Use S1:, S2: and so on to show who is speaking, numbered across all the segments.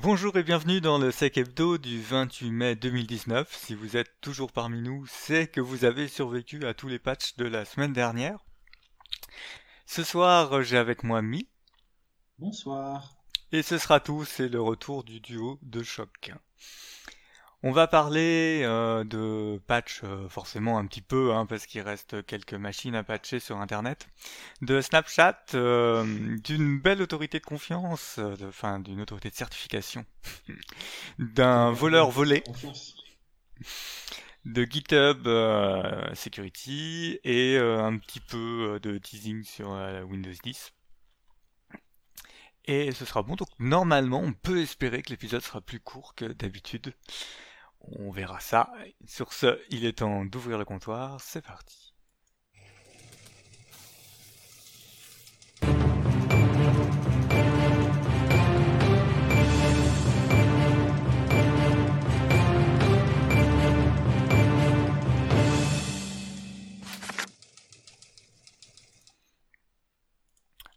S1: Bonjour et bienvenue dans le Sec Hebdo du 28 mai 2019. Si vous êtes toujours parmi nous, c'est que vous avez survécu à tous les patchs de la semaine dernière. Ce soir, j'ai avec moi Mi.
S2: Bonsoir.
S1: Et ce sera tout, c'est le retour du duo de choc. On va parler euh, de patch euh, forcément un petit peu, hein, parce qu'il reste quelques machines à patcher sur Internet, de Snapchat, euh, d'une belle autorité de confiance, enfin d'une autorité de certification, d'un voleur volé, de GitHub Security et un petit peu de teasing sur Windows 10. Et ce sera bon, donc normalement on peut espérer que l'épisode sera plus court que d'habitude. On verra ça. Sur ce, il est temps d'ouvrir le comptoir. C'est parti.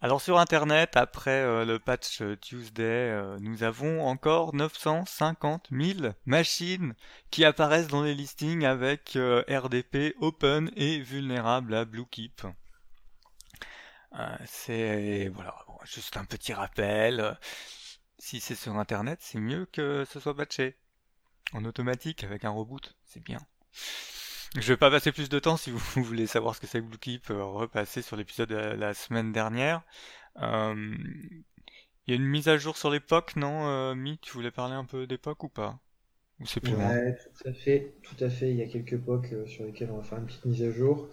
S1: Alors sur Internet, après euh, le patch Tuesday, euh, nous avons encore 950 000 machines qui apparaissent dans les listings avec euh, RDP open et vulnérable à Bluekeep. c'est voilà, juste un petit rappel. Si c'est sur Internet, c'est mieux que ce soit patché. En automatique avec un reboot, c'est bien. Je vais pas passer plus de temps si vous voulez savoir ce que c'est que Bluekeep, euh, repasser sur l'épisode de la semaine dernière. Euh, il y a une mise à jour sur l'époque, non euh, Mi, tu voulais parler un peu d'époque ou pas?
S2: Ou c'est plus Ouais, tout à fait, tout à fait. Il y a quelques époques sur lesquelles on va faire une petite mise à jour.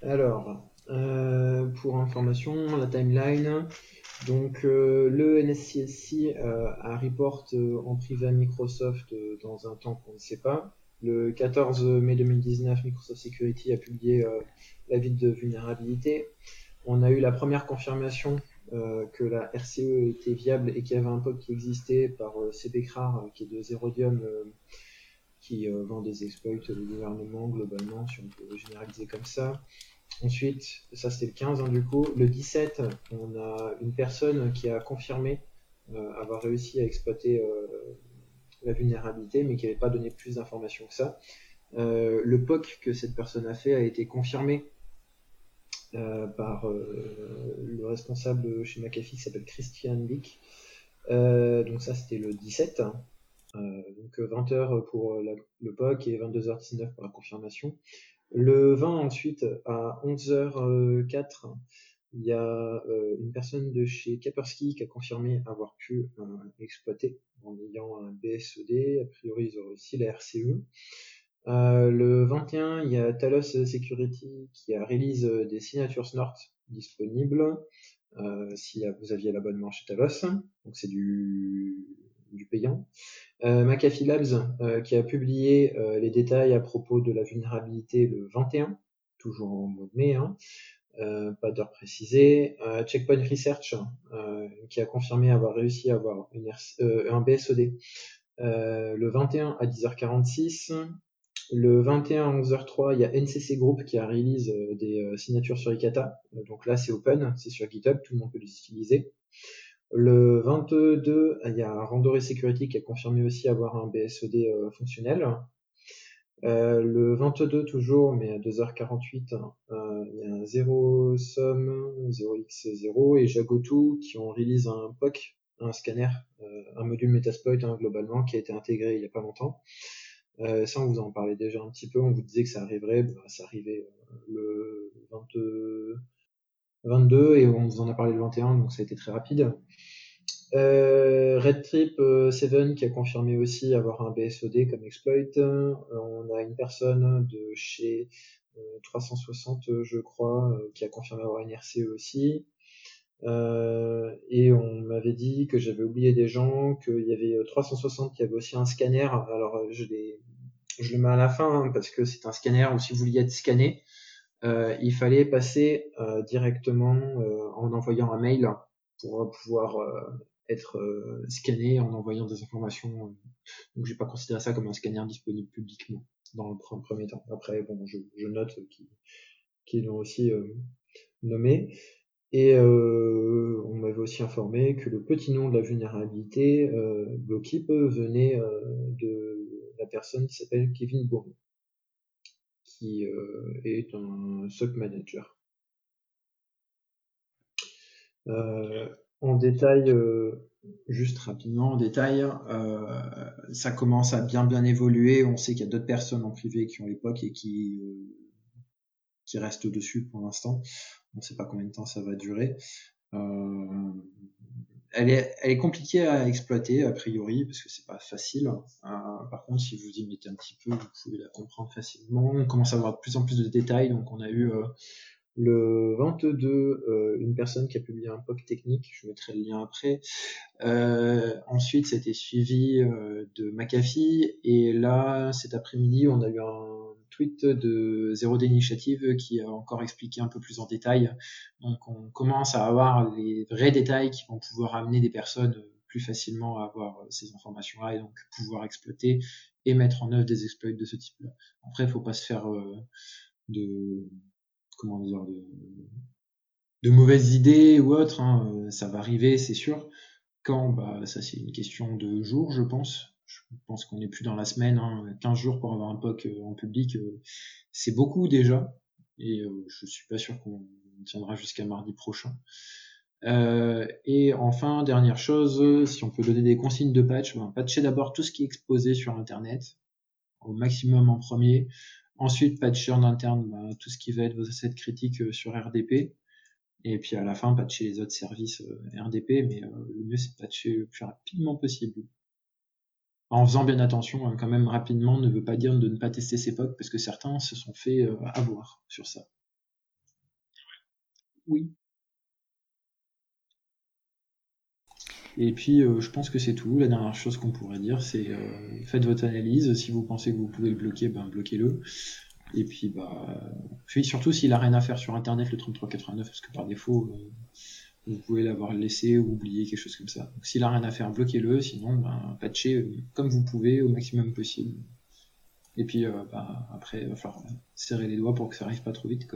S2: Alors, pour information, la timeline. Donc, le NSCSC a report en privé à Microsoft dans un temps qu'on ne sait pas. Le 14 mai 2019, Microsoft Security a publié euh, l'avis de vulnérabilité. On a eu la première confirmation euh, que la RCE était viable et qu'il y avait un POC qui existait par euh, CBCRAR, qui est de Zerodium, qui vend des exploits de gouvernement globalement, si on peut généraliser comme ça. Ensuite, ça c'était le 15 hein, du coup. Le 17, on a une personne qui a confirmé avoir réussi à exploiter la vulnérabilité, mais qui n'avait pas donné plus d'informations que ça. Euh, le POC que cette personne a fait a été confirmé euh, par euh, le responsable chez McAfee qui s'appelle Christian Bick. donc ça c'était le 17. donc 20h pour le POC et 22h19 pour la confirmation. Le 20 ensuite à 11h04 il y a euh, une personne de chez Kaspersky qui a confirmé avoir pu euh, exploiter en ayant un BSOD. A priori, ils auraient aussi la RCE. Euh, le 21, il y a Talos Security qui a release des signatures Snort disponibles si vous aviez l'abonnement chez Talos. Donc c'est du, du payant. McAfee Labs qui a publié les détails à propos de la vulnérabilité le 21, toujours en mois de mai. Hein. Euh, pas d'heure précisée. Euh, Checkpoint Research, euh, qui a confirmé avoir réussi à avoir un BSOD le 21 à 10h46. Le 21 à 11h03, il y a NCC Group qui a release des signatures sur Ikata. donc là, c'est open, c'est sur GitHub, tout le monde peut les utiliser. Le 22, il y a Randori Security qui a confirmé aussi avoir un BSOD fonctionnel. Euh, le 22 toujours, mais à 2h48, euh, il y a un 0 sum, 0x0 et Jagoto qui ont release un POC, un scanner, euh, un module Metasploit hein, globalement qui a été intégré il n'y a pas longtemps. Ça, on vous en parlait déjà un petit peu, on vous disait que ça arriverait, bah, ça arrivait le 22, 22 et on vous en a parlé le 21, donc ça a été très rapide. Euh, Red Trip 7 euh, qui a confirmé aussi avoir un BSOD comme exploit. Euh, on a une personne de chez 360, je crois, qui a confirmé avoir une RCE aussi. et on m'avait dit que j'avais oublié des gens, qu'il y avait 360 qui avait aussi un scanner. Alors je, je le mets à la fin hein, parce que c'est un scanner où si vous vouliez être scanné, il fallait passer directement en envoyant un mail pour pouvoir être euh, scanné en envoyant des informations. Euh, donc j'ai pas considéré ça comme un scanner disponible publiquement dans le premier temps. Après, bon, je, note qu'ils l'ont aussi euh, nommé. Et on m'avait aussi informé que le petit nom de la vulnérabilité bloquée venait de la personne qui s'appelle Kevin Bourne, qui est un SOC manager. En détail, juste rapidement en détail, euh, ça commence à bien bien évoluer. On sait qu'il y a d'autres personnes en privé qui ont l'époque et qui euh, qui restent dessus pour l'instant. On ne sait pas combien de temps ça va durer. Euh, elle est, elle est compliquée à exploiter a priori parce que c'est pas facile. Euh, par contre, si vous y mettez un petit peu, vous pouvez la comprendre facilement. On commence à avoir de plus en plus de détails. Donc, on a eu euh, le 22, euh, une personne qui a publié un POC technique, je mettrai le lien après. Euh, ensuite, c'était suivi euh, de McAfee. Et là, cet après-midi, on a eu un tweet de Zéro d'initiative qui a encore expliqué un peu plus en détail. Donc, on commence à avoir les vrais détails qui vont pouvoir amener des personnes plus facilement à avoir ces informations-là et donc pouvoir exploiter et mettre en œuvre des exploits de ce type-là. Après, il faut pas se faire de comment dire, de, mauvaises idées ou autre. Hein. Euh, ça va arriver, c'est sûr. Quand bah, Ça, c'est une question de jours, je pense. Je pense qu'on n'est plus dans la semaine. Hein. 15 jours pour avoir un POC euh, en public, euh, c'est beaucoup déjà. Et je suis pas sûr qu'on tiendra jusqu'à mardi prochain. et enfin, dernière chose, si on peut donner des consignes de patch, ben, patcher d'abord tout ce qui est exposé sur Internet, au maximum en premier. Ensuite, patcher en interne bah, tout ce qui va être vos assets critiques euh, sur RDP. Et puis à la fin, patcher les autres services euh, RDP, mais euh, le mieux c'est de patcher le plus rapidement possible. En faisant bien attention, hein, quand même rapidement ne veut pas dire de ne pas tester ces POC, parce que certains se sont fait avoir sur ça. Oui. Et puis, euh, je pense que c'est tout. La dernière chose qu'on pourrait dire, c'est euh, faites votre analyse. Si vous pensez que vous pouvez le bloquer, ben bloquez-le. Et puis, bah, surtout s'il a rien à faire sur Internet, le 3389, parce que par défaut, euh, vous pouvez l'avoir laissé ou oublié, quelque chose comme ça. Donc, s'il a rien à faire, bloquez-le. Sinon, ben, patchez comme vous pouvez au maximum possible. Et puis, bah, après, il va falloir serrer les doigts pour que ça arrive pas trop vite.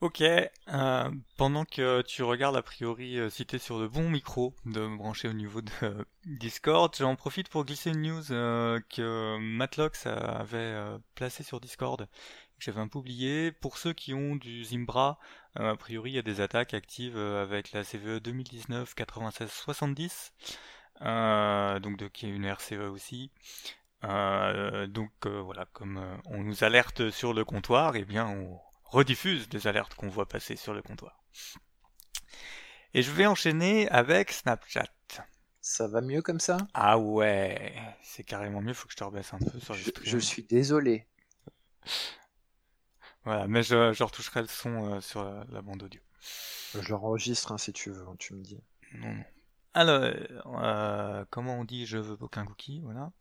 S1: Ok, euh, pendant que tu regardes a priori euh, si t'es sur de bons micros de me brancher au niveau de euh, Discord, j'en profite pour glisser une news que Matlox avait placé sur Discord, que j'avais un peu oublié. Pour ceux qui ont du Zimbra, a priori il y a des attaques actives avec la CVE 2019 96 70, donc de, qui est une RCE aussi. donc voilà, comme on nous alerte sur le comptoir, et eh bien on rediffuse des alertes qu'on voit passer sur le comptoir. Et je vais enchaîner avec Snapchat.
S3: Ça va mieux comme ça?
S1: Ah ouais, c'est carrément mieux, faut que je te rebaisse un peu sur
S3: le je, je suis désolé.
S1: Voilà, mais je, je retoucherai le son euh, sur la, bande audio.
S3: Je l'enregistre hein, si tu veux, tu me dis.
S1: Non, non. Alors, euh, comment on dit je veux aucun cookie, voilà.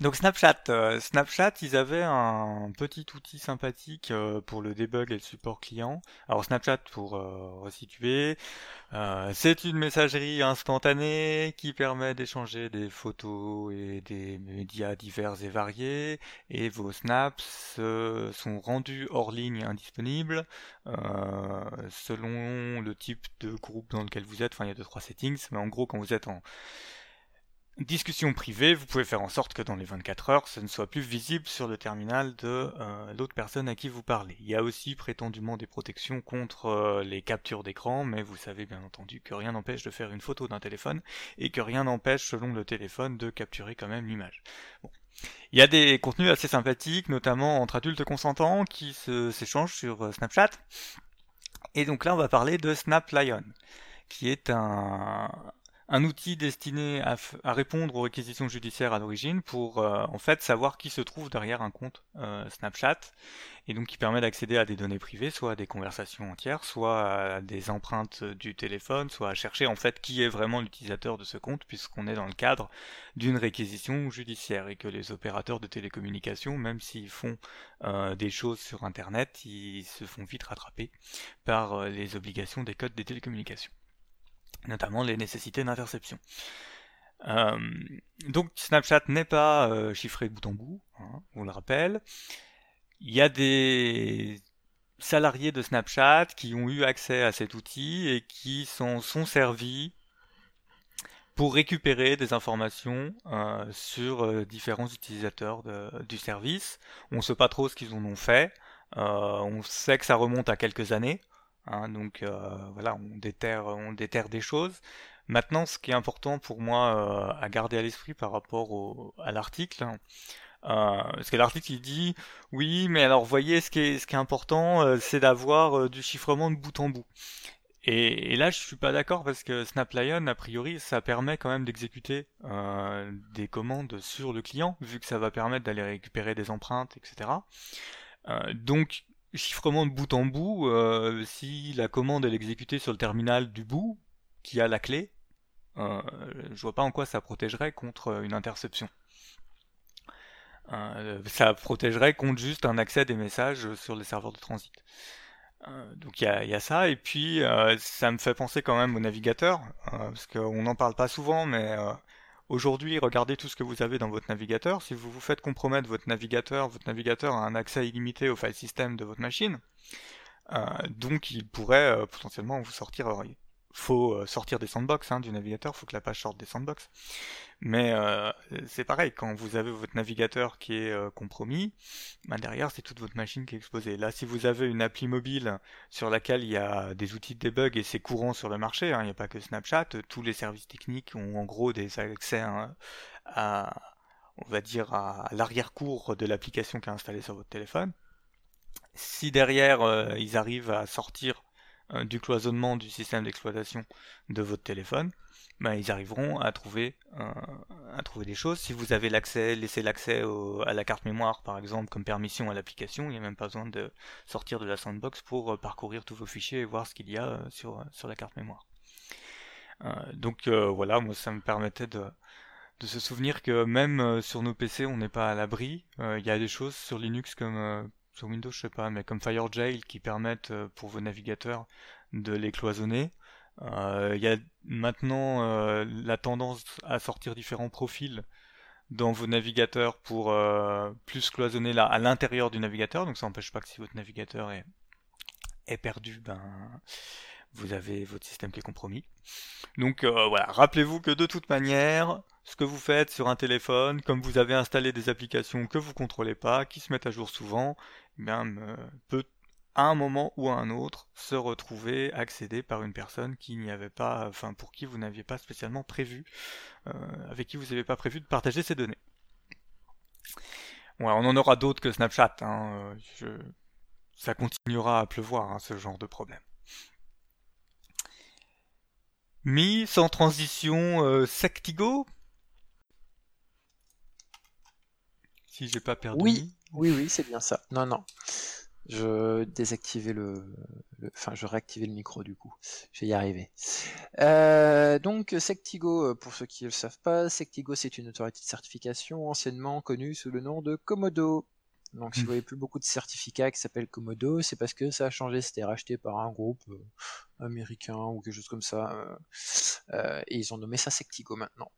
S1: Donc Snapchat, euh, Snapchat, ils avaient un petit outil sympathique euh, pour le debug et le support client. Alors Snapchat, pour euh, resituer, c'est une messagerie instantanée qui permet d'échanger des photos et des médias divers et variés. Et vos snaps sont rendus hors ligne indisponibles selon le type de groupe dans lequel vous êtes. Enfin, il y a deux trois settings, mais en gros, quand vous êtes en discussion privée, vous pouvez faire en sorte que dans les 24 heures, ce ne soit plus visible sur le terminal de euh, l'autre personne à qui vous parlez. Il y a aussi prétendument des protections contre euh, les captures d'écran, mais vous savez bien entendu que rien n'empêche de faire une photo d'un téléphone et que rien n'empêche, selon le téléphone, de capturer quand même l'image. Bon. Il y a des contenus assez sympathiques, notamment entre adultes consentants, qui s'échangent sur euh, Snapchat. Et donc là, on va parler de Snap Lion, qui est un, un outil destiné à, répondre aux réquisitions judiciaires à l'origine pour euh, en fait savoir qui se trouve derrière un compte euh, Snapchat et donc qui permet d'accéder à des données privées, soit à des conversations entières, soit à des empreintes du téléphone, soit à chercher en fait qui est vraiment l'utilisateur de ce compte puisqu'on est dans le cadre d'une réquisition judiciaire et que les opérateurs de télécommunications, même s'ils font euh, des choses sur Internet, ils se font vite rattraper par les obligations des codes des télécommunications notamment les nécessités d'interception. Euh, donc Snapchat n'est pas euh, chiffré bout en bout, hein, on le rappelle. Il y a des salariés de Snapchat qui ont eu accès à cet outil et qui s'en sont servis pour récupérer des informations euh, sur différents utilisateurs du service. On ne sait pas trop ce qu'ils en ont fait. On sait que ça remonte à quelques années. Hein, donc voilà, on déterre, on déterre des choses. Maintenant, ce qui est important pour moi à garder à l'esprit par rapport à l'article, hein, parce que l'article il dit oui, mais alors voyez, ce qui est, ce qui est important, c'est d'avoir du chiffrement de bout en bout. Et, là, je suis pas d'accord parce que SnapLion, a priori, ça permet quand même d'exécuter euh, des commandes sur le client, vu que ça va permettre d'aller récupérer des empreintes, etc. Euh, donc, chiffrement de bout en bout, euh, si la commande est exécutée sur le terminal du bout, qui a la clé, je vois pas en quoi ça protégerait contre une interception. ça protégerait contre juste un accès des messages sur les serveurs de transit. Euh, donc il y a, ça, et puis euh, ça me fait penser quand même au navigateur, euh, parce qu'on n'en parle pas souvent, mais aujourd'hui, regardez tout ce que vous avez dans votre navigateur. Si vous vous faites compromettre votre navigateur, votre navigateur a un accès illimité au file system de votre machine, donc il pourrait potentiellement vous sortir faut euh, sortir des sandbox hein, du navigateur, faut que la page sorte des sandbox. Mais euh, c'est pareil, quand vous avez votre navigateur qui est euh, compromis, bah derrière c'est toute votre machine qui est exposée. Là, si vous avez une appli mobile sur laquelle il y a des outils de debug et c'est courant sur le marché, hein, il n'y a pas que Snapchat, tous les services techniques ont en gros des accès hein, à, on va dire, à l'arrière-cour de l'application qui est installée sur votre téléphone. Si derrière ils arrivent à sortir euh, du cloisonnement du système d'exploitation de votre téléphone, ben, ils arriveront à trouver, euh, à trouver des choses. Si vous avez l'accès, laissé l'accès à la carte mémoire par exemple comme permission à l'application, il n'y a même pas besoin de sortir de la sandbox pour euh, parcourir tous vos fichiers et voir ce qu'il y a sur, sur la carte mémoire. donc voilà, moi ça me permettait de, de se souvenir que même sur nos PC on n'est pas à l'abri. Il y a des choses sur Linux comme sur Windows, je sais pas, mais comme FireJail qui permettent euh, pour vos navigateurs de les cloisonner. Euh, il y a maintenant euh, la tendance à sortir différents profils dans vos navigateurs pour plus cloisonner là à l'intérieur du navigateur. Donc ça n'empêche pas que si votre navigateur est, est perdu, ben vous avez votre système qui est compromis. Donc voilà, rappelez-vous que de toute manière, ce que vous faites sur un téléphone, comme vous avez installé des applications que vous contrôlez pas, qui se mettent à jour souvent, bien, peut à un moment ou à un autre se retrouver accédé par une personne qui n'y avait pas, enfin pour qui vous n'aviez pas spécialement prévu, euh, avec qui vous n'avez pas prévu de partager ces données. on en aura d'autres que Snapchat. Hein, ça continuera à pleuvoir hein, ce genre de problème. Mi sans transition euh, Sectigo? Si j'ai pas perdu.
S2: Oui. Oui, oui, c'est bien ça. Non, non. Je désactivais le, Enfin, je réactivais le micro du coup. Je vais y arriver. Euh, donc, Sectigo, euh, pour ceux qui ne le savent pas, Sectigo, c'est une autorité de certification anciennement connue sous le nom de Komodo. Donc, si vous hmm. voyez plus beaucoup de certificats qui s'appellent Komodo, c'est parce que ça a changé. C'était racheté par un groupe euh, américain ou quelque chose comme ça. et ils ont nommé ça Sectigo maintenant.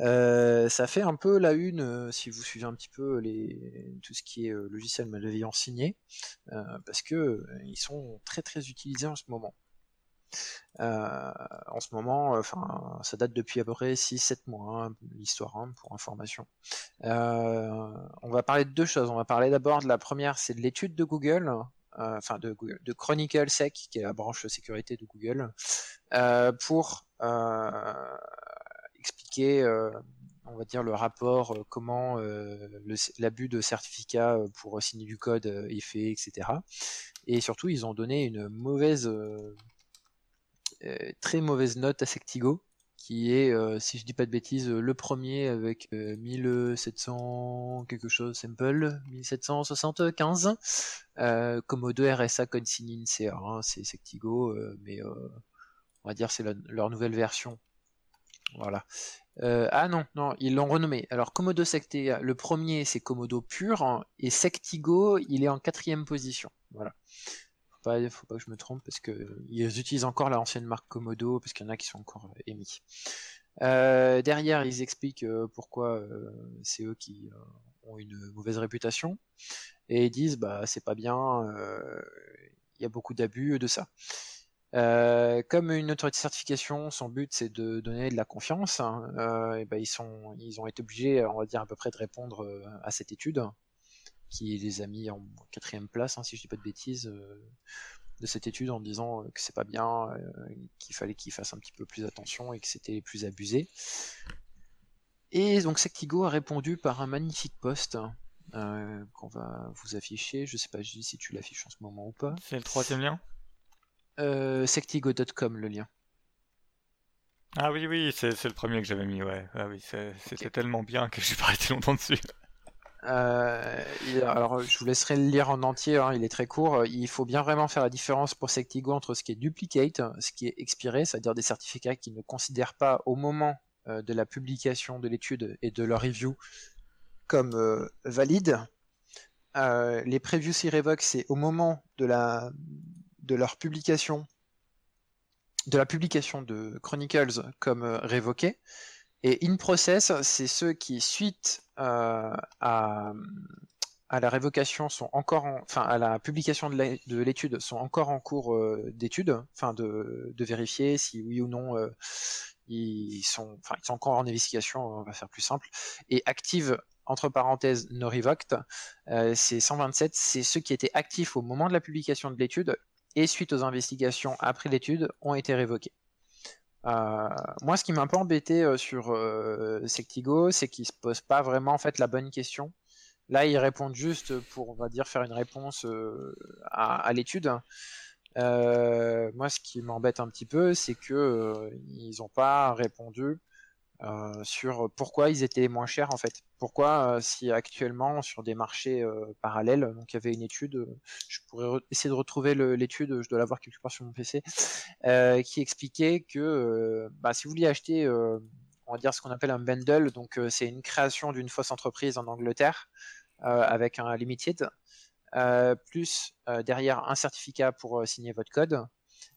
S2: Euh, ça fait un peu la une, euh, si vous suivez un petit peu les, tout ce qui est euh, logiciel malveillant signé, parce que ils sont très très utilisés en ce moment. en ce moment, enfin, ça date depuis à peu près 6-7 mois, hein, l'histoire, hein, pour information. on va parler de deux choses. On va parler d'abord de la première, c'est de l'étude de Google, enfin de, de Chronicle Sec, qui est la branche sécurité de Google, pour expliquer, euh, on va dire, le rapport, euh, comment euh, l'abus de certificat pour signer du code est fait, etc. Et surtout, ils ont donné une mauvaise, très mauvaise note à Sectigo, qui est, si je dis pas de bêtises, le premier avec 1700 quelque chose simple, 1775. Euh, Komodo RSA Consignin CR, c'est Sectigo, mais on va dire c'est leur nouvelle version. Voilà. Euh, ah non, non, ils l'ont renommé. Alors Komodo Sectea, le premier c'est Komodo pur, hein, et Sectigo, il est en quatrième position. Voilà. Faut pas, faut pas que je me trompe parce que ils utilisent encore l'ancienne marque Komodo parce qu'il y en a qui sont encore euh, émis. Euh, derrière, ils expliquent pourquoi c'est eux qui ont une mauvaise réputation et ils disent bah c'est pas bien. il y a beaucoup d'abus de ça. Euh, comme une autorité de certification, son but c'est de donner de la confiance. Hein, euh, et ben ils sont, ils ont été obligés, on va dire à peu près, de répondre euh, à cette étude qui les a mis en quatrième place, hein, si je dis pas de bêtises, de cette étude en disant que c'est pas bien, qu'il fallait qu'ils fassent un petit peu plus attention et que c'était plus abusé. Et donc Sectigo a répondu par un magnifique post qu'on va vous afficher. Je sais pas si tu l'affiches en ce moment ou pas.
S1: C'est le troisième lien?
S2: Euh, sectigo.com le lien.
S1: Ah oui, oui, c'est le premier que j'avais mis, ouais. Ah oui, c'était tellement bien que j'ai pas arrêté longtemps dessus.
S2: Euh, alors, je vous laisserai le lire en entier, hein, il est très court. Il faut bien vraiment faire la différence pour Sectigo entre ce qui est duplicate, ce qui est expiré, c'est-à-dire des certificats qui ne considèrent pas au moment euh, de la publication de l'étude et de leur review comme euh, valide. les previews irrévoques, c'est au moment de la de leur publication, de la publication de Chronicles comme euh, révoqué. Et in process, c'est ceux qui, suite euh, à, à, la révocation, sont encore, enfin à la publication de l'étude, sont encore en cours euh, d'étude, enfin de, de, vérifier si oui ou non ils sont, enfin ils sont encore en investigation, on va faire plus simple, et active entre parenthèses no revoked, c'est 127, c'est ceux qui étaient actifs au moment de la publication de l'étude et suite aux investigations après l'étude ont été révoqués. Euh, moi, ce qui m'a un peu embêté euh, sur euh, Sectigo, c'est qu'ils se posent pas vraiment la bonne question. Là, ils répondent juste pour, va dire, faire une réponse à, l'étude. moi, ce qui m'embête un petit peu, c'est que ils n'ont pas répondu sur pourquoi ils étaient moins chers en fait. Pourquoi euh, si actuellement sur des marchés euh, parallèles, donc il y avait une étude, je pourrais essayer de retrouver l'étude, je dois l'avoir quelque part sur mon PC, qui expliquait que bah, si vous vouliez acheter, on va dire ce qu'on appelle un bundle, donc c'est une création d'une fausse entreprise en Angleterre avec un limited, plus derrière un certificat pour signer votre code.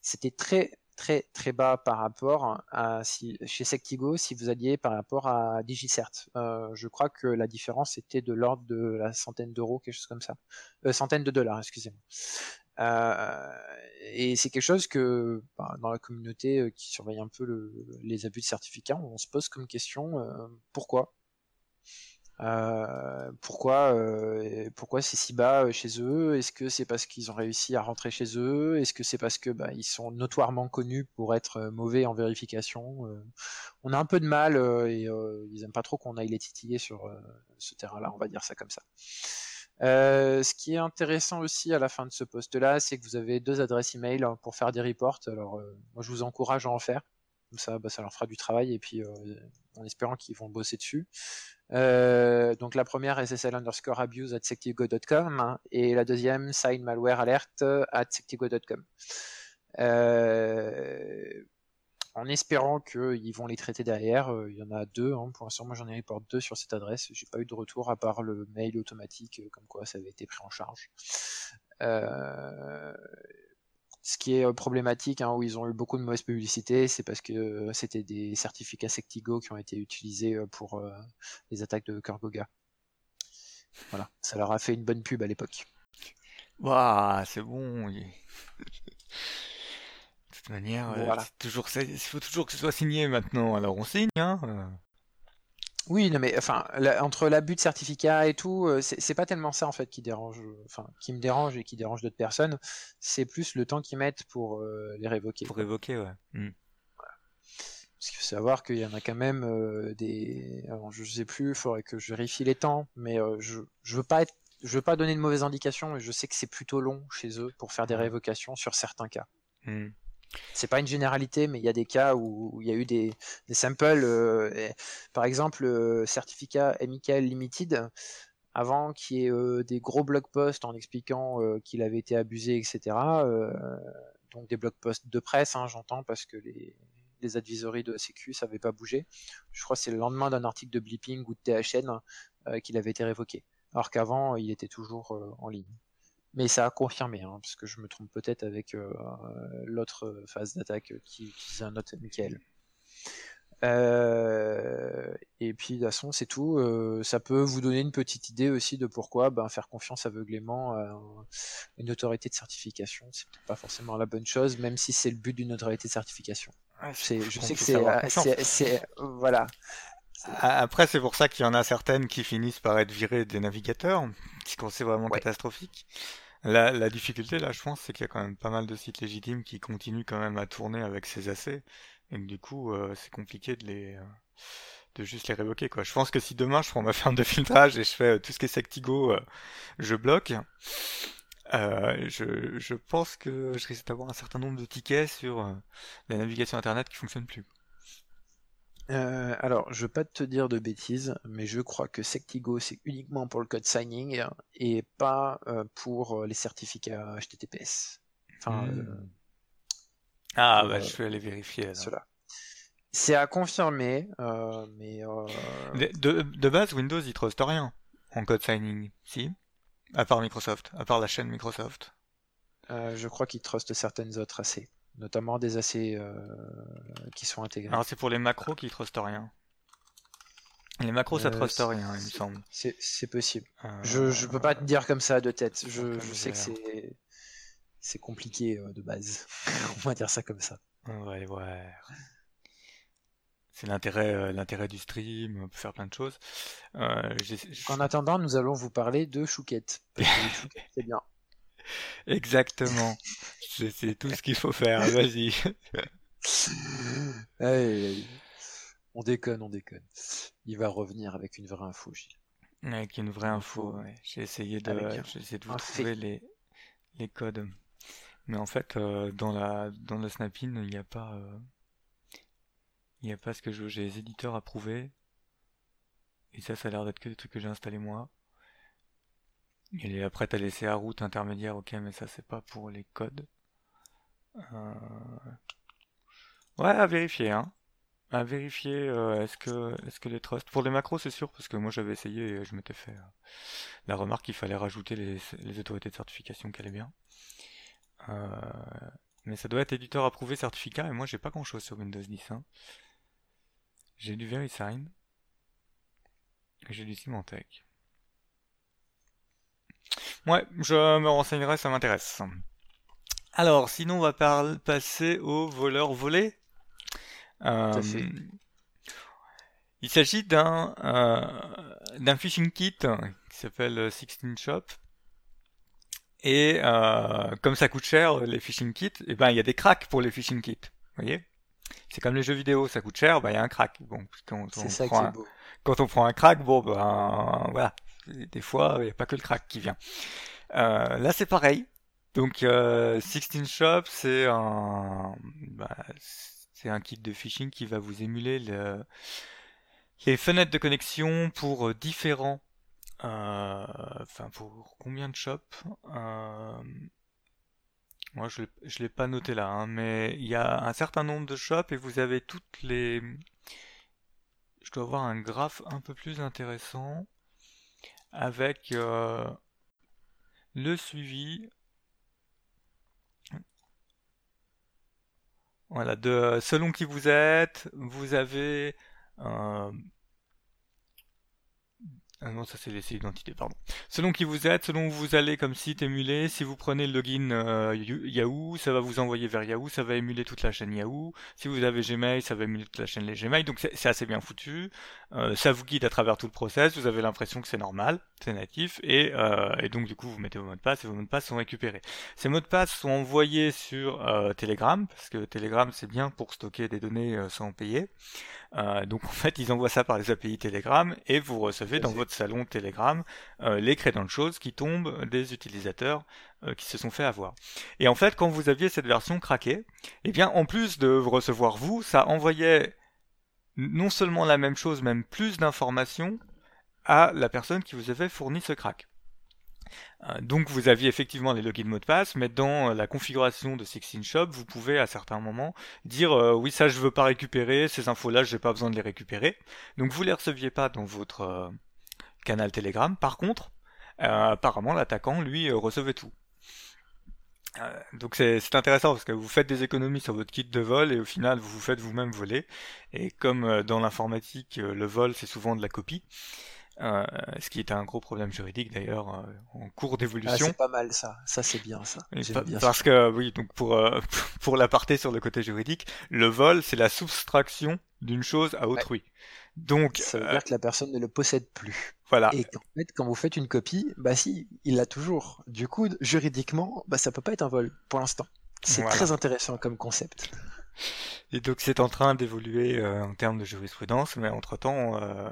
S2: C'était très très très bas par rapport à si, chez Sectigo si vous alliez par rapport à DigiCert. Euh, je crois que la différence était de l'ordre de la centaine d'euros, quelque chose comme ça. Euh, centaine de dollars, excusez-moi. Euh, et c'est quelque chose que bah, dans la communauté qui surveille un peu le, les abus de certificats, on se pose comme question pourquoi? Euh, pourquoi euh, pourquoi c'est si bas euh, chez eux? Est-ce que c'est parce qu'ils ont réussi à rentrer chez eux? Est-ce que c'est parce que bah, ils sont notoirement connus pour être mauvais en vérification? On a un peu de mal et ils aiment pas trop qu'on aille les titiller sur ce terrain-là, on va dire ça comme ça. ce qui est intéressant aussi à la fin de ce poste-là, c'est que vous avez deux adresses email pour faire des reports. Alors, moi, je vous encourage à en faire. Ça, bah, ça leur fera du travail et puis en espérant qu'ils vont bosser dessus. Euh, donc la première SSL underscore abuse at sectigo.com hein, et la deuxième sign malware alert at sectigo.com. Euh, en espérant qu'ils vont les traiter derrière, euh, il y en a deux. Hein. Pour l'instant, moi j'en ai report deux sur cette adresse. J'ai pas eu de retour à part le mail automatique, comme quoi ça avait été pris en charge. Euh, ce qui est euh, problématique, hein, où ils ont eu beaucoup de mauvaise publicité, c'est parce que euh, c'était des certificats Sectigo qui ont été utilisés euh, pour les attaques de Kurgoga. Voilà, ça leur a fait une bonne pub à l'époque.
S1: Waouh, c'est bon. De toute manière, toujours, il faut toujours que ce soit signé maintenant. Alors on signe, hein.
S2: Oui, non, mais enfin, entre l'abus de certificat et tout, euh, c'est pas tellement ça en fait qui dérange, enfin, qui me dérange et qui dérange d'autres personnes. C'est plus le temps qu'ils mettent pour euh, les révoquer.
S1: Pour révoquer, ouais. Hmm.
S2: Parce qu'il faut savoir qu'il y en a quand même euh, des. Alors, je sais plus, il faudrait que je vérifie les temps, mais je, je veux pas être, je veux pas donner de mauvaises indications, mais je sais que c'est plutôt long chez eux pour faire des révocations sur certains cas. Hmm c'est pas une généralité, mais il y a des cas où, il y a eu des, samples. Euh, par exemple, le certificat MIKL Limited, avant qu'il y ait euh, des gros blog posts en expliquant euh, qu'il avait été abusé, etc. donc des blog posts de presse, hein, j'entends, parce que les, les advisories de Sécu, ça n'avait pas bougé. Je crois que c'est le lendemain d'un article de Blipping ou de THN qu'il avait été révoqué. Alors qu'avant, il était toujours en ligne. Mais ça a confirmé, hein, parce que je me trompe peut-être avec euh, l'autre phase d'attaque qui utilisait un autre Michael. Euh, et puis, de toute façon, c'est tout. Euh, ça peut vous donner une petite idée aussi de pourquoi ben, faire confiance aveuglément à une autorité de certification, c'est pas forcément la bonne chose, même si c'est le but d'une autorité de certification. je sais que c'est, voilà.
S1: Après, c'est pour ça qu'il y en a certaines qui finissent par être virées des navigateurs, qui c'est vraiment catastrophique. La, la, difficulté, là, je pense, c'est qu'il y a quand même pas mal de sites légitimes qui continuent quand même à tourner avec ces assez, et du coup, euh, c'est compliqué de les, euh, de juste les révoquer, quoi. Je pense que si demain je prends ma ferme de filtrage et je fais euh, tout ce qui est Sectigo, je bloque. je, je pense que je risque d'avoir un certain nombre de tickets sur la navigation internet qui fonctionne plus.
S2: Euh, alors, je veux pas te dire de bêtises, mais je crois que Sectigo c'est uniquement pour le code signing et pas euh, pour euh, les certificats HTTPS. Enfin,
S1: hmm. ah, bah, je vais aller vérifier.
S2: Cela. C'est à confirmer, mais.
S1: De, de, base, Windows il trust rien en code signing, si? À part Microsoft, à part la chaîne Microsoft.
S2: je crois qu'il trust certaines autres assez notamment des AC euh, qui sont intégrés.
S1: Alors c'est pour les macros qui trustent rien. Les macros ça euh, trust rien, il me semble.
S2: C'est possible. Euh, je, je peux pas te dire comme ça de tête. Je, je sais que c'est c'est compliqué de base. On va dire ça comme ça.
S1: Ouais, ouais. C'est l'intérêt, l'intérêt du stream, on peut faire plein de choses.
S2: En attendant, nous allons vous parler de Chouquette. c'est bien.
S1: Exactement. C'est tout ce qu'il faut faire. Vas-y.
S2: on déconne, on déconne. Il va revenir avec une vraie info,
S1: Avec une vraie info, J'ai essayé de, essayé de vous trouver les, les codes. Mais en fait, euh, dans, la, dans le snapping, il n'y a pas. Euh, il n'y a pas ce que j'ai les éditeurs approuvés. Et ça, ça a l'air d'être que des trucs que j'ai installés moi. Et après, t'as laissé à route intermédiaire, ok, mais ça, c'est pas pour les codes. Euh, ouais, à vérifier, hein. À vérifier, euh, est-ce que, est-ce que les trusts. Pour les macros, c'est sûr, parce que moi, j'avais essayé et je m'étais fait euh, la remarque qu'il fallait rajouter les, autorités de certification qui allaient bien. mais ça doit être éditeur approuvé certificat, et moi, j'ai pas grand chose sur Windows 10, hein. J'ai du VeriSign. Et j'ai du Symantec. Ouais, je me renseignerai, ça m'intéresse. Alors, sinon, on va passer au voleur volé. Euh, il s'agit d'un euh, d'un phishing kit qui s'appelle 16 Shop. Et euh, comme ça coûte cher les phishing kits, et eh ben il y a des cracks pour les phishing kits. Vous voyez C'est comme les jeux vidéo, ça coûte cher, ben il y a un crack. Bon, quand on, ça prend un, quand on prend un crack, bon ben voilà, des fois il n'y a pas que le crack qui vient. Euh, là c'est pareil. Donc euh, 16 Shop c'est un bah, c'est un kit de phishing qui va vous émuler le, les fenêtres de connexion pour euh, différents euh, enfin pour combien de shops euh, moi je je l'ai pas noté là hein, mais il y a un certain nombre de shops et vous avez toutes les je dois avoir un graphe un peu plus intéressant avec euh, le suivi. Voilà de selon qui vous êtes vous avez euh, ah non, ça c'est laissé identité, pardon. Selon qui vous êtes, selon où vous allez comme site émulé, si vous prenez le login euh, Yahoo, ça va vous envoyer vers Yahoo, ça va émuler toute la chaîne Yahoo. Si vous avez Gmail, ça va émuler toute la chaîne les Gmail, donc c'est assez bien foutu. Euh, ça vous guide à travers tout le process, vous avez l'impression que c'est normal, c'est natif, et, euh, et, donc du coup vous mettez vos mots de passe et vos mots de passe sont récupérés. Ces mots de passe sont envoyés sur Telegram, parce que Telegram c'est bien pour stocker des données sans payer. donc en fait ils envoient ça par les API Telegram et vous recevez dans votre salon Telegram euh, les choses qui tombent des utilisateurs euh, qui se sont fait avoir. Et en fait, quand vous aviez cette version craquée, eh bien, en plus de recevoir vous, ça envoyait non seulement la même chose, même plus d'informations à la personne qui vous avait fourni ce crack. Euh, donc vous aviez effectivement les logins mots de passe, mais dans la configuration de 16 Shop, vous pouvez à certains moments dire euh, oui ça je veux pas récupérer, ces infos là j'ai pas besoin de les récupérer. Donc vous les receviez pas dans votre canal Telegram. Par contre, euh, apparemment, l'attaquant, lui, euh, recevait tout. Euh, donc c'est intéressant parce que vous faites des économies sur votre kit de vol et au final vous vous faites vous-même voler. Et comme dans l'informatique, le vol c'est souvent de la copie, euh, ce qui est un gros problème juridique d'ailleurs en cours
S2: Ah,
S1: d'évolution.
S2: c'est pas mal ça. Ça, c'est bien ça.
S1: Et
S2: J'aime
S1: pa-
S2: bien ça.
S1: Parce que oui, donc pour euh, pour l'aparté sur le côté juridique, le vol c'est la soustraction d'une chose à autrui. Donc
S2: Ça veut
S1: euh,
S2: dire que la personne ne le possède plus.
S1: voilà,
S2: Et qu'en fait, quand vous faites une copie, bah si, il l'a toujours. Du coup, juridiquement, bah ça peut pas être un vol pour l'instant. C'est
S1: Voilà.
S2: très intéressant comme concept.
S1: Et donc c'est en train d'évoluer euh, en termes de jurisprudence, mais entre-temps, euh,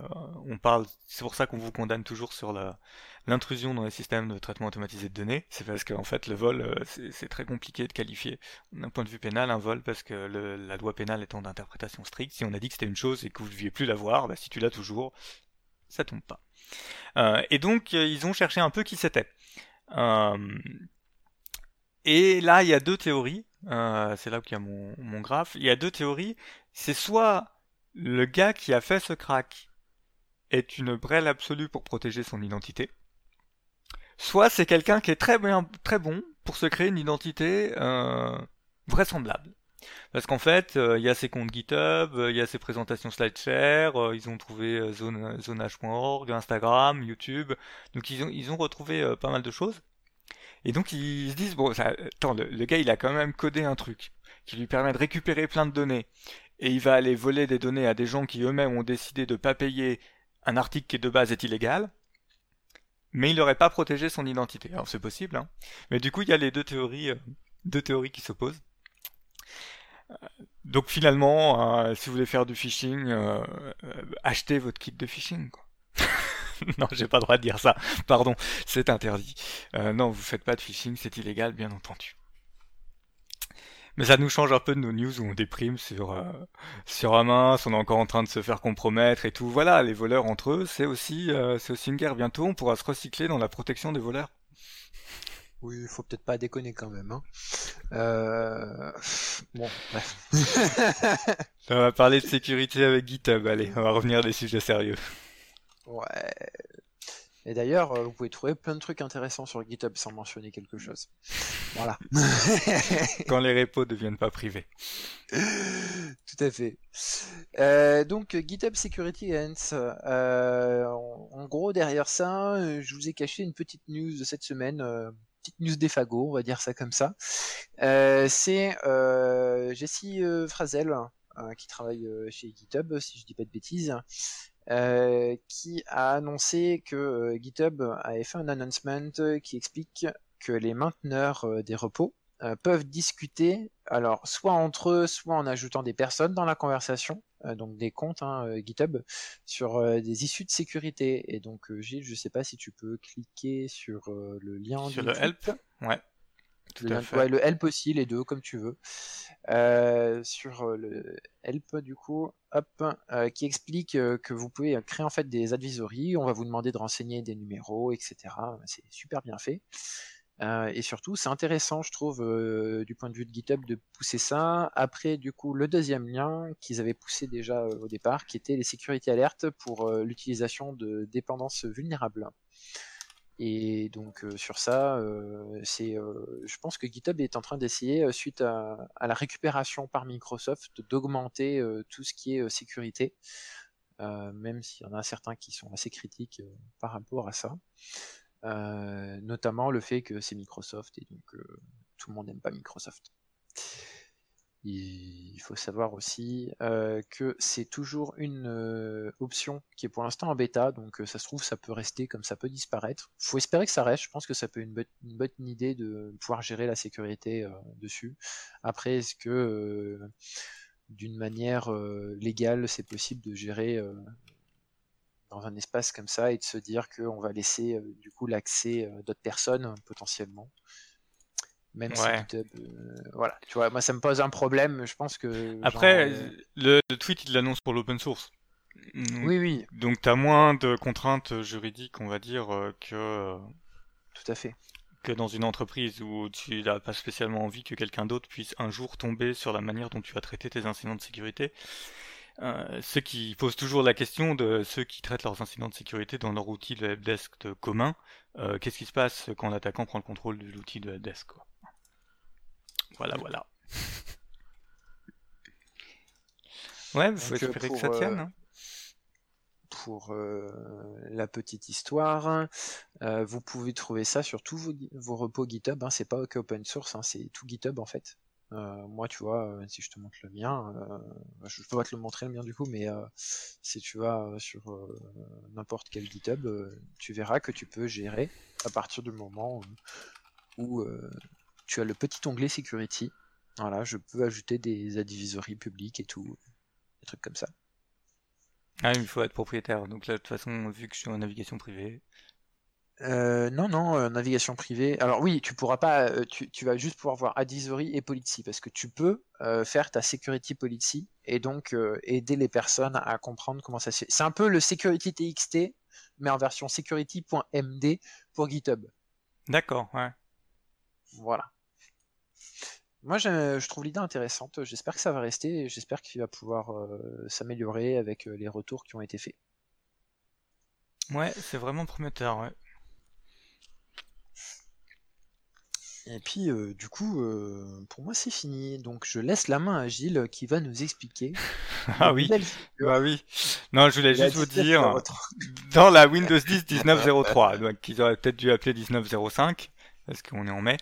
S1: on parle, c'est pour ça qu'on vous condamne toujours sur la- l'intrusion dans les systèmes de traitement automatisé de données, c'est parce qu'en fait le vol, euh, c'est très compliqué de qualifier d'un point de vue pénal un vol, parce que la loi pénale étant d'interprétation stricte, si on a dit que c'était une chose et que vous ne deviez plus l'avoir, bah, si tu l'as toujours, ça tombe pas. Et donc ils ont cherché un peu qui c'était. Et là, il y a deux théories. Euh, c'est là où il y a mon, mon graphe. Il y a deux théories. C'est soit le gars qui a fait ce crack est une brêle absolue pour protéger son identité, soit c'est quelqu'un qui est très bien, très bon pour se créer une identité euh, vraisemblable. Parce qu'en fait, euh, il y a ses comptes GitHub, euh, il y a ses présentations SlideShare, euh, ils ont trouvé zonage.org, Instagram, YouTube. Donc ils ont, ils ont retrouvé pas mal de choses. Et donc ils se disent, bon, ça, attends, le, le gars il a quand même codé un truc qui lui permet de récupérer plein de données. Et il va aller voler des données à des gens qui eux-mêmes ont décidé de pas payer un article qui de base est illégal. Mais il n'aurait pas protégé son identité. Alors c'est possible, hein. Mais du coup il y a les deux théories, euh, deux théories qui s'opposent. Euh, Donc finalement, euh, si vous voulez faire du phishing, euh, achetez votre kit de phishing. Quoi. non, j'ai pas le droit de dire ça. Pardon, c'est interdit. Euh, non, vous faites pas de phishing, c'est illégal, bien entendu. Mais ça nous change un peu de nos news où on déprime sur euh, sur on est encore en train de se faire compromettre et tout. Voilà, les voleurs entre eux, c'est aussi euh, c'est aussi une guerre. Bientôt, on pourra se recycler dans la protection des voleurs.
S2: Oui, il faut peut-être pas déconner quand même. Hein. Euh... Bon, bref.
S1: On va parler de sécurité avec GitHub. Allez, on va revenir à des sujets sérieux.
S2: Ouais. Et d'ailleurs, euh, vous pouvez trouver plein de trucs intéressants sur GitHub sans mentionner quelque chose. Voilà.
S1: Quand les repos deviennent pas privés.
S2: Tout à fait. Euh, donc GitHub Security Ants. Euh, en, gros, derrière ça, euh, je vous ai caché une petite news de cette semaine, euh, petite news des fagots, on va dire ça comme ça. Euh, c'est euh, Jessie Frazel, euh, qui travaille chez GitHub, si je dis pas de bêtises, euh, qui a annoncé que euh, GitHub avait fait un announcement qui explique que les mainteneurs euh, des repos euh, peuvent discuter, alors soit entre eux, soit en ajoutant des personnes dans la conversation, euh, donc des comptes hein, euh, GitHub, sur euh, des issues de sécurité. Et donc euh, Gilles, je sais pas si tu peux cliquer sur euh, le lien
S1: Sur
S2: du
S1: le help Ouais. Tout
S2: Le,
S1: à
S2: lien-
S1: fait.
S2: ouais, le help aussi, les deux, comme tu veux. Euh, sur euh, le help, du coup, hop, euh, qui explique euh, que vous pouvez créer en fait des advisories, on va vous demander de renseigner des numéros, etc. C'est super bien fait. Euh, et surtout, c'est intéressant, je trouve, euh, du point de vue de GitHub, de pousser ça. Après, du coup, le deuxième lien qu'ils avaient poussé déjà euh, au départ, qui était les sécurités alertes pour l'utilisation de dépendances vulnérables. Et donc euh, sur ça, euh, c'est, euh, je pense que GitHub est en train d'essayer, euh, suite à, à la récupération par Microsoft, d'augmenter euh, tout ce qui est euh, sécurité, même s'il y en a certains qui sont assez critiques par rapport à ça. Notamment le fait que c'est Microsoft et donc tout le monde n'aime pas Microsoft. Il faut savoir aussi euh, que c'est toujours une euh, option qui est pour l'instant en bêta, donc euh, ça se trouve ça peut rester comme ça peut disparaître. Faut espérer que ça reste. Je pense que ça peut être une, une bonne idée de pouvoir gérer la sécurité dessus. Après, est-ce que d'une manière légale, c'est possible de gérer dans un espace comme ça et de se dire qu'on va laisser du coup l'accès d'autres personnes potentiellement? Même si. GitHub, euh, voilà, tu vois, moi ça me pose un problème. Je pense que
S1: Après,
S2: genre, euh,
S1: le, le tweet, il l'annonce pour l'open source. Donc,
S2: oui, oui,
S1: donc t'as moins de contraintes juridiques, on va dire, euh, que,
S2: tout à fait.
S1: que dans une entreprise où tu n'as pas spécialement envie que quelqu'un d'autre puisse un jour tomber sur la manière dont tu as traité tes incidents de sécurité. Euh, ce qui pose toujours la question de ceux qui traitent leurs incidents de sécurité dans leur outil de helpdesk de commun. euh, Qu'est-ce qui se passe quand l'attaquant prend le contrôle de l'outil de helpdesk quoi? Voilà, voilà. Ouais, il faut
S2: Donc, euh,
S1: espérer que ça tienne.
S2: euh,
S1: hein.
S2: pour euh, la petite histoire. Euh, vous pouvez trouver ça sur tous vos, repos GitHub. Hein, c'est pas que open source, hein, c'est tout GitHub en fait. Euh, moi, tu vois, euh, si je te montre le mien, euh, je peux pas te le montrer le mien du coup, mais euh, si tu vas sur euh, n'importe quel GitHub, euh, tu verras que tu peux gérer à partir du moment où, où, euh, tu as le petit onglet security. Voilà, je peux ajouter des advisories publiques et tout, des trucs comme ça.
S1: Ah, il faut être propriétaire. Donc là, de toute façon, vu que je suis en navigation privée.
S2: Euh, non, non, euh, navigation privée. Alors oui, tu pourras pas, euh, tu, tu vas juste pouvoir voir advisory et policy parce que tu peux faire ta security policy et donc aider les personnes à comprendre comment ça se fait. C'est un peu le security TXT, mais en version security.md pour GitHub.
S1: D'accord, ouais.
S2: Voilà. Moi, je, je trouve l'idée intéressante. J'espère que ça va rester et j'espère qu'il va pouvoir euh, s'améliorer avec euh, les retours qui ont été faits.
S1: Ouais, c'est vraiment prometteur, ouais.
S2: Et puis, euh, du coup, euh, pour moi, c'est fini. Donc, je laisse la main à Gilles qui va nous expliquer.
S1: Ah oui, bah oui. Non, je voulais juste vous
S2: 19
S1: dire,
S2: dans
S1: la Windows 10 19.03, donc qu'ils auraient peut-être dû appeler 19.05, parce qu'on est en mai.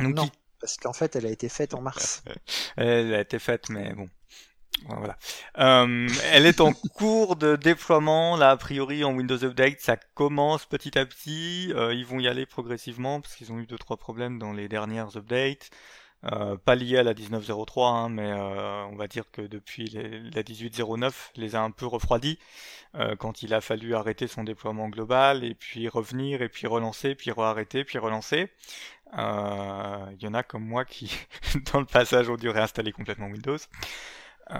S1: Donc,
S2: Non,
S1: il-
S2: parce qu'en fait, elle a été faite en mars.
S1: Elle a été faite, mais bon. Voilà. Euh, elle est en cours de déploiement. Là, a priori, en Windows Update, ça commence petit à petit. Euh, ils vont y aller progressivement parce qu'ils ont eu deux trois problèmes dans les dernières updates. Euh, pas liés à la 19.03, hein, mais euh, on va dire que depuis les- la 18.09, les a un peu refroidis euh, quand il a fallu arrêter son déploiement global et puis revenir et puis relancer, puis re-arrêter, puis relancer. Euh, Il y en a comme moi qui, dans le passage, ont dû réinstaller complètement Windows. Euh,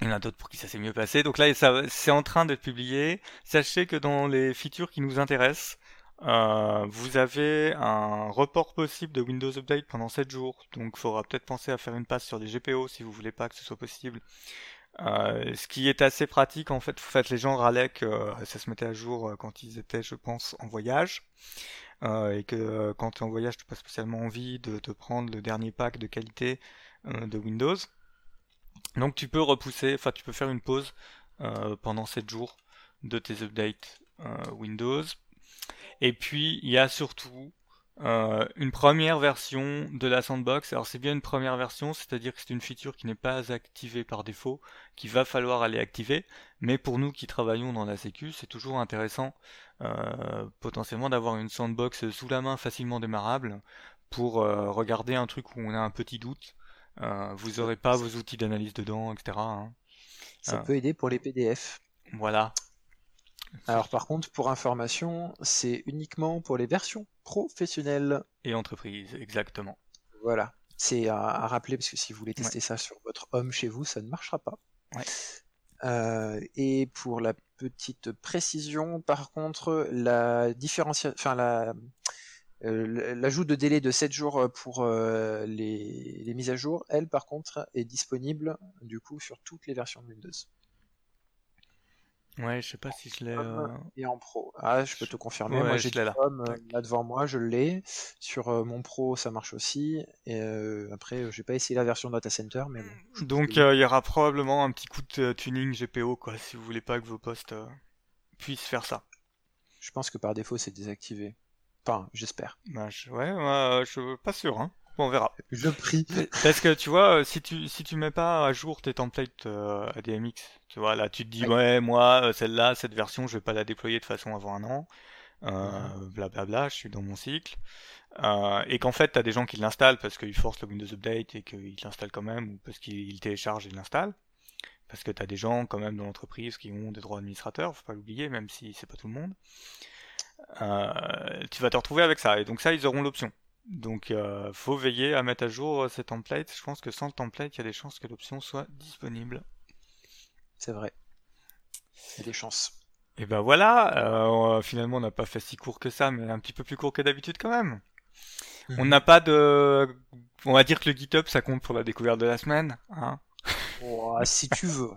S1: il y en a d'autres pour qui ça s'est mieux passé. Donc là, c'est en train d'être publié. Sachez que dans les features qui nous intéressent, euh, vous avez un report possible de Windows Update pendant 7 jours. Donc il faudra peut-être penser à faire une passe sur des GPO si vous voulez pas que ce soit possible. Euh, ce qui est assez pratique en fait, en fait les gens râlaient que euh, ça se mettait à jour euh, quand ils étaient, je pense, en voyage. Euh, et que euh, quand tu es en voyage, tu n'as pas spécialement envie de te prendre le dernier pack de qualité euh, de Windows. Donc tu peux repousser, enfin tu peux faire une pause pendant 7 jours de tes updates Windows. Et puis il y a surtout euh, une première version de la sandbox. Alors c'est bien une première version, c'est-à-dire que c'est une feature qui n'est pas activée par défaut, qu'il va falloir aller activer. Mais pour nous qui travaillons dans la sécu, c'est toujours intéressant euh, potentiellement d'avoir une sandbox sous la main facilement démarrable pour euh, regarder un truc où on a un petit doute. Euh, vous aurez pas vos outils d'analyse dedans, etc. hein.
S2: Ça peut aider pour les PDF.
S1: Voilà.
S2: Alors, par contre, pour information, c'est uniquement pour les versions professionnelles.
S1: Et entreprise, exactement.
S2: Voilà. C'est à, à rappeler parce que si vous voulez tester ça sur votre home chez vous, ça ne marchera pas.
S1: Ouais.
S2: Euh, et pour la petite précision, par contre, la enfin la euh, l'ajout de délai de 7 jours pour euh, les, les mises à jour, elle par contre est disponible du coup sur toutes les versions de Windows.
S1: Ouais, je sais pas si je l'ai. euh,
S2: Et en pro. Ah, je peux te confirmer.
S1: Ouais,
S2: Moi, j'ai
S1: l'ai
S2: le
S1: là.
S2: Euh, là devant moi, je l'ai. Sur euh, mon pro, ça marche aussi. Et euh, après, euh, j'ai pas essayé la version Data Center, mais bon.
S1: Donc euh, il y aura probablement un petit coup de euh, tuning GPO quoi, si vous voulez pas que vos postes euh, puissent faire ça.
S2: je pense que par défaut, c'est désactivé. Enfin, j'espère.
S1: Bah, je- ouais, je suis pas sûr, hein. Bon, on verra.
S2: Je prie.
S1: Parce que tu vois, euh, si tu si tu mets pas à jour tes templates euh, ADMX, tu vois, là tu te dis
S2: Oui.
S1: ouais, moi euh, celle-là, cette version, je vais pas la déployer de façon avant un an, euh, blablabla, je suis dans mon cycle, euh, et qu'en fait t'as des gens qui l'installent parce qu'ils forcent le Windows Update et qu'ils l'installent quand même ou parce qu'ils téléchargent et l'installent, parce que t'as des gens quand même dans l'entreprise qui ont des droits administrateurs, faut pas l'oublier, même si c'est pas tout le monde. Euh, tu vas te retrouver avec ça, et donc ça ils auront l'option. Donc, euh, faut veiller à mettre à jour euh, ces templates. Je pense que sans le template, il y a des chances que l'option soit disponible.
S2: C'est vrai. Il y a des chances.
S1: Et ben voilà, euh, finalement on n'a pas fait si court que ça, mais un petit peu plus court que d'habitude quand même. On
S2: Mhm.
S1: n'a pas de... On va dire que le GitHub, ça compte pour la découverte de la semaine. Hein
S2: Oh, si tu veux.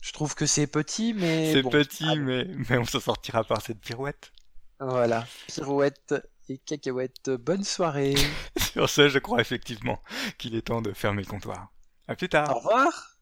S2: Je trouve que c'est petit, mais
S1: C'est
S2: bon.
S1: petit,
S2: allez.
S1: mais, mais on s'en sortira par cette pirouette.
S2: Voilà. Pirouette et cacahuètes. Bonne soirée.
S1: Sur ce, je crois effectivement qu'il est temps de fermer le comptoir. À plus tard.
S2: Au revoir.